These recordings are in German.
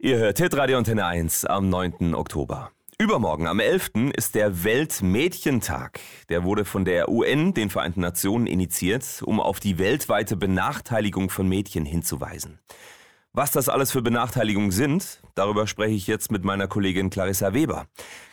Ihr hört Hitradio Antenne 1 am 9. Oktober. Übermorgen, am 11. ist der Weltmädchentag. Der wurde von der UN, den Vereinten Nationen, initiiert, um auf die weltweite Benachteiligung von Mädchen hinzuweisen. Was das alles für Benachteiligungen sind, darüber spreche ich jetzt mit meiner Kollegin Clarissa Weber.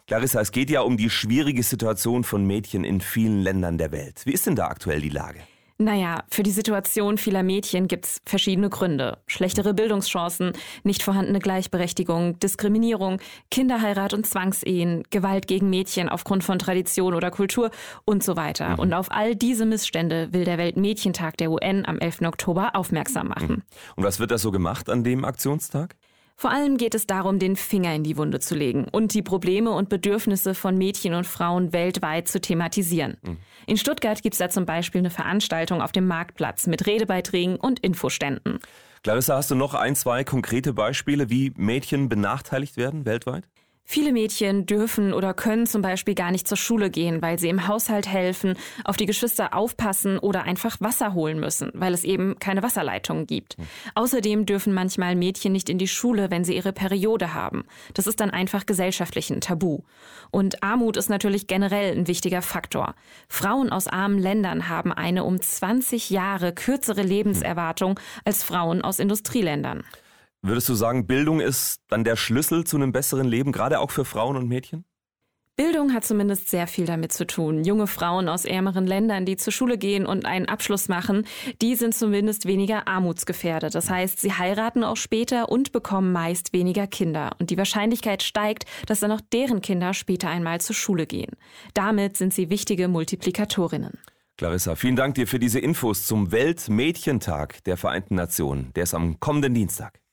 Clarissa, es geht ja um die schwierige Situation von Mädchen in vielen Ländern der Welt. Wie ist denn da aktuell die Lage? Naja, für die Situation vieler Mädchen gibt's verschiedene Gründe. Schlechtere Bildungschancen, nicht vorhandene Gleichberechtigung, Diskriminierung, Kinderheirat und Zwangsehen, Gewalt gegen Mädchen aufgrund von Tradition oder Kultur und so weiter. Mhm. Und auf all diese Missstände will der Weltmädchentag der UN am 11. Oktober aufmerksam machen. Mhm. Und was wird da so gemacht an dem Aktionstag? Vor allem geht es darum, den Finger in die Wunde zu legen und die Probleme und Bedürfnisse von Mädchen und Frauen weltweit zu thematisieren. Mhm. In Stuttgart gibt es da zum Beispiel eine Veranstaltung auf dem Marktplatz mit Redebeiträgen und Infoständen. Clarissa, hast du noch ein, zwei konkrete Beispiele, wie Mädchen benachteiligt werden weltweit? Viele Mädchen dürfen oder können zum Beispiel gar nicht zur Schule gehen, weil sie im Haushalt helfen, auf die Geschwister aufpassen oder einfach Wasser holen müssen, weil es eben keine Wasserleitungen gibt. Hm. Außerdem dürfen manchmal Mädchen nicht in die Schule, wenn sie ihre Periode haben. Das ist dann einfach gesellschaftlich ein Tabu. Und Armut ist natürlich generell ein wichtiger Faktor. Frauen aus armen Ländern haben eine um 20 Jahre kürzere Lebenserwartung als Frauen aus Industrieländern. Würdest du sagen, Bildung ist dann der Schlüssel zu einem besseren Leben, gerade auch für Frauen und Mädchen? Bildung hat zumindest sehr viel damit zu tun. Junge Frauen aus ärmeren Ländern, die zur Schule gehen und einen Abschluss machen, die sind zumindest weniger armutsgefährdet. Das heißt, sie heiraten auch später und bekommen meist weniger Kinder. Und die Wahrscheinlichkeit steigt, dass dann auch deren Kinder später einmal zur Schule gehen. Damit sind sie wichtige Multiplikatorinnen. Clarissa, vielen Dank dir für diese Infos zum Weltmädchentag der Vereinten Nationen. Der ist am kommenden Dienstag.